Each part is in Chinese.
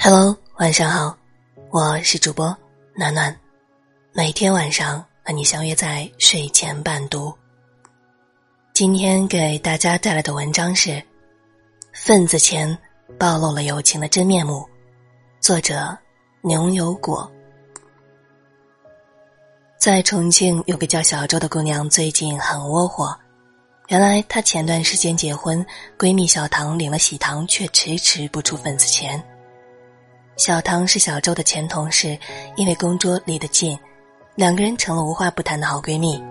Hello，晚上好，我是主播暖暖，每天晚上和你相约在睡前伴读。今天给大家带来的文章是《份子钱暴露了友情的真面目》，作者牛油果。在重庆有个叫小周的姑娘，最近很窝火。原来她前段时间结婚，闺蜜小唐领了喜糖，却迟迟不出份子钱。小唐是小周的前同事，因为工作离得近，两个人成了无话不谈的好闺蜜。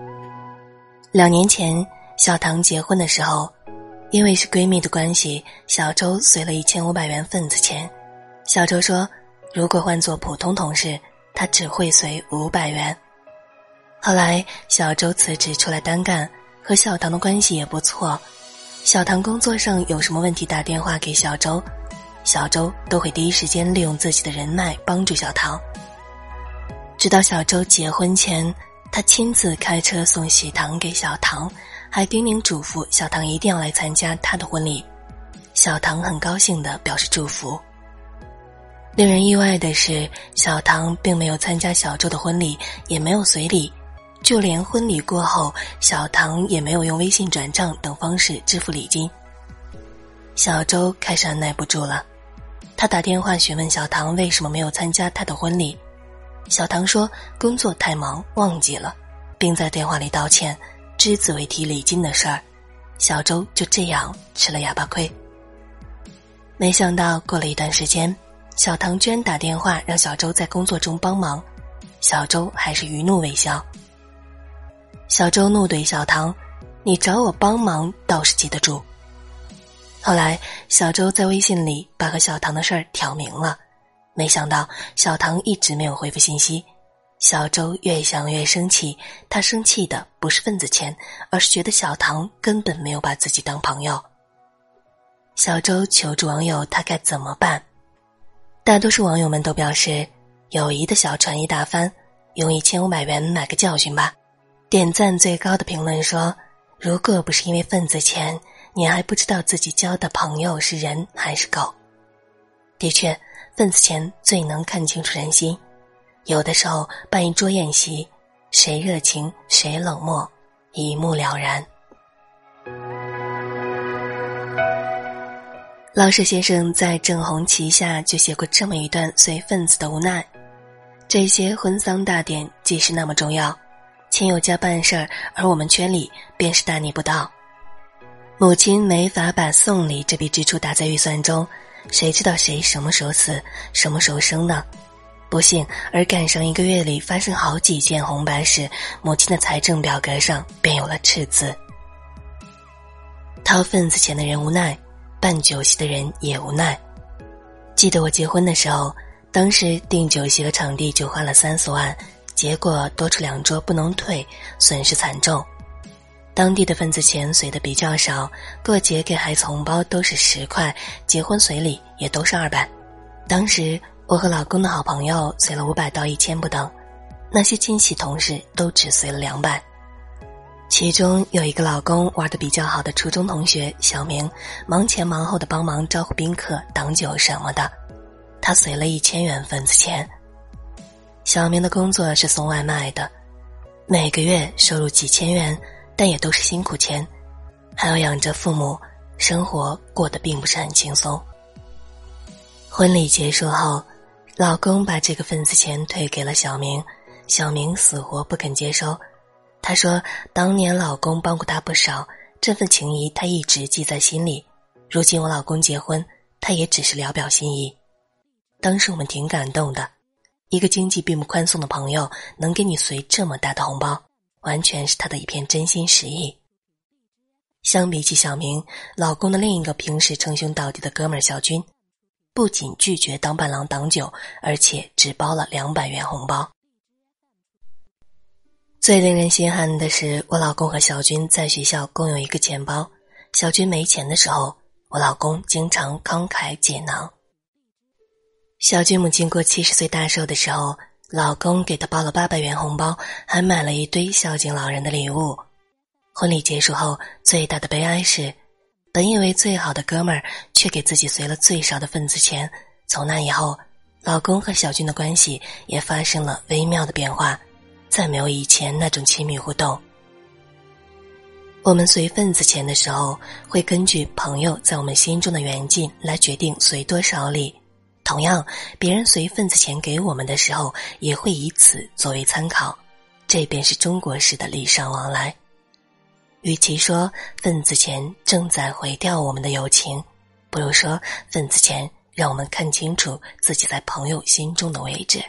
两年前，小唐结婚的时候，因为是闺蜜的关系，小周随了一千五百元份子钱。小周说，如果换做普通同事，他只会随五百元。后来，小周辞职出来单干。和小唐的关系也不错，小唐工作上有什么问题打电话给小周，小周都会第一时间利用自己的人脉帮助小唐。直到小周结婚前，他亲自开车送喜糖给小唐，还叮咛嘱咐小唐一定要来参加他的婚礼。小唐很高兴的表示祝福。令人意外的是，小唐并没有参加小周的婚礼，也没有随礼。就连婚礼过后，小唐也没有用微信转账等方式支付礼金。小周开始按耐不住了，他打电话询问小唐为什么没有参加他的婚礼。小唐说工作太忙忘记了，并在电话里道歉，只字未提礼金的事儿。小周就这样吃了哑巴亏。没想到过了一段时间，小唐居然打电话让小周在工作中帮忙，小周还是余怒未消。小周怒怼小唐：“你找我帮忙倒是记得住。”后来，小周在微信里把和小唐的事儿挑明了，没想到小唐一直没有回复信息。小周越想越生气，他生气的不是份子钱，而是觉得小唐根本没有把自己当朋友。小周求助网友，他该怎么办？大多数网友们都表示：“友谊的小船一打翻，用一千五百元买个教训吧。”点赞最高的评论说：“如果不是因为份子钱，你还不知道自己交的朋友是人还是狗。”的确，份子钱最能看清楚人心。有的时候办一桌宴席，谁热情谁冷漠，一目了然。老舍先生在郑红旗下就写过这么一段随份子的无奈：这些婚丧大典，既是那么重要。亲友家办事儿，而我们圈里便是大逆不道。母亲没法把送礼这笔支出打在预算中，谁知道谁什么时候死，什么时候生呢？不幸而赶上一个月里发生好几件红白事，母亲的财政表格上便有了赤字。掏份子钱的人无奈，办酒席的人也无奈。记得我结婚的时候，当时订酒席和场地就花了三四万。结果多出两桌不能退，损失惨重。当地的份子钱随的比较少，过节给孩子红包都是十块，结婚随礼也都是二百。当时我和老公的好朋友随了五百到一千不等，那些亲戚同事都只随了两百。其中有一个老公玩的比较好的初中同学小明，忙前忙后的帮忙招呼宾客、挡酒什么的，他随了一千元份子钱。小明的工作是送外卖的，每个月收入几千元，但也都是辛苦钱，还要养着父母，生活过得并不是很轻松。婚礼结束后，老公把这个份子钱退给了小明，小明死活不肯接收。他说：“当年老公帮过他不少，这份情谊他一直记在心里。如今我老公结婚，他也只是聊表心意。”当时我们挺感动的。一个经济并不宽松的朋友能给你随这么大的红包，完全是他的一片真心实意。相比起小明，老公的另一个平时称兄道弟的哥们儿小军，不仅拒绝当伴郎挡酒，而且只包了两百元红包。最令人心寒的是，我老公和小军在学校共有一个钱包，小军没钱的时候，我老公经常慷慨解囊。小军母亲过七十岁大寿的时候，老公给她包了八百元红包，还买了一堆孝敬老人的礼物。婚礼结束后，最大的悲哀是，本以为最好的哥们儿，却给自己随了最少的份子钱，从那以后，老公和小军的关系也发生了微妙的变化，再没有以前那种亲密互动。我们随份子钱的时候，会根据朋友在我们心中的远近来决定随多少礼；同样，别人随份子钱给我们的时候，也会以此作为参考。这便是中国式的礼尚往来。与其说份子钱正在毁掉我们的友情，不如说份子钱让我们看清楚自己在朋友心中的位置。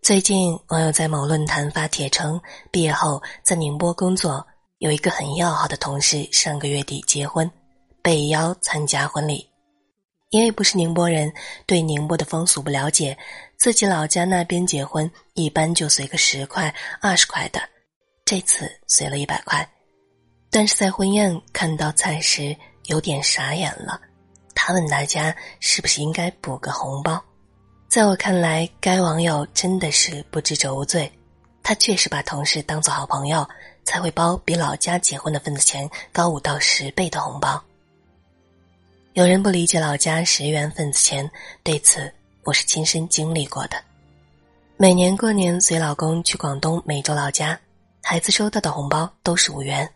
最近，网友在某论坛发帖称，毕业后在宁波工作，有一个很要好的同事，上个月底结婚，被邀参加婚礼。因为不是宁波人，对宁波的风俗不了解，自己老家那边结婚一般就随个十块、二十块的，这次随了一百块。但是在婚宴看到菜时，有点傻眼了。他问大家是不是应该补个红包。在我看来，该网友真的是不知者无罪。他确实把同事当做好朋友，才会包比老家结婚的份子钱高五到十倍的红包。有人不理解老家十元份子钱，对此我是亲身经历过的。每年过年随老公去广东梅州老家，孩子收到的红包都是五元；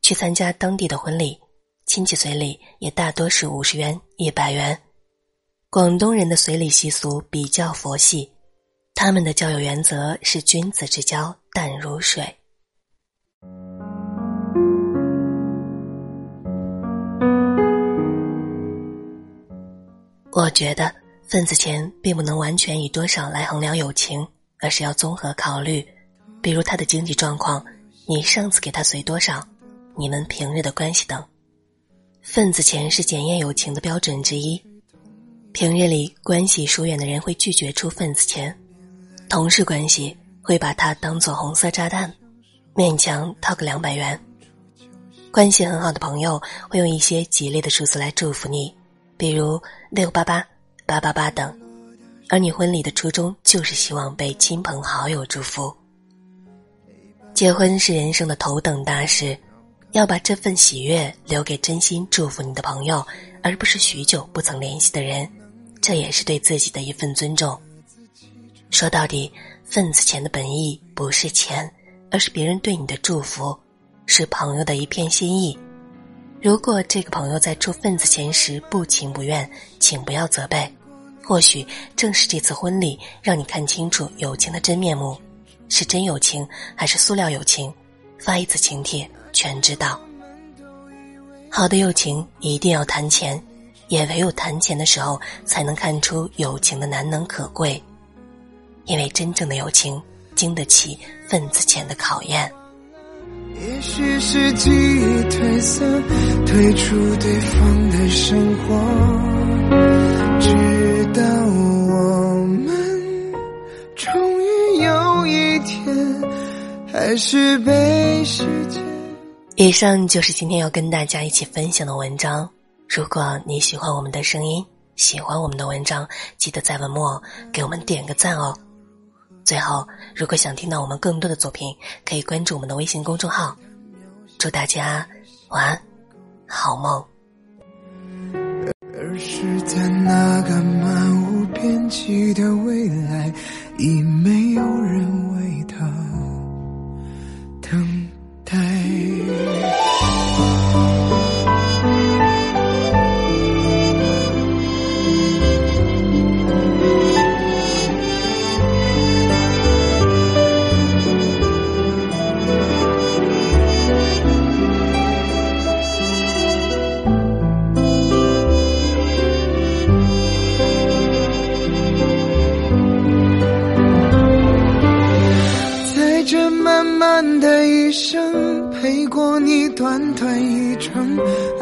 去参加当地的婚礼，亲戚随礼也大多是五十元、一百元。广东人的随礼习俗比较佛系，他们的交友原则是君子之交淡如水。我觉得份子钱并不能完全以多少来衡量友情，而是要综合考虑，比如他的经济状况，你上次给他随多少，你们平日的关系等。份子钱是检验友情的标准之一。平日里关系疏远的人会拒绝出份子钱，同事关系会把它当做红色炸弹，勉强掏个两百元。关系很好的朋友会用一些吉利的数字来祝福你，比如六八八、八八八等。而你婚礼的初衷就是希望被亲朋好友祝福。结婚是人生的头等大事，要把这份喜悦留给真心祝福你的朋友，而不是许久不曾联系的人。这也是对自己的一份尊重。说到底，份子钱的本意不是钱，而是别人对你的祝福，是朋友的一片心意。如果这个朋友在出份子钱时不情不愿，请不要责备。或许正是这次婚礼，让你看清楚友情的真面目，是真友情还是塑料友情？发一次请帖，全知道。好的友情一定要谈钱。也唯有谈钱的时候，才能看出友情的难能可贵。因为真正的友情，经得起份子钱的考验。也许是记忆褪色，退出对方的生活，直到我们终于有一天，还是被时间。以上就是今天要跟大家一起分享的文章。如果你喜欢我们的声音，喜欢我们的文章，记得在文末给我们点个赞哦。最后，如果想听到我们更多的作品，可以关注我们的微信公众号。祝大家晚安，好梦。而是在那个漫无边际的未来，已没有人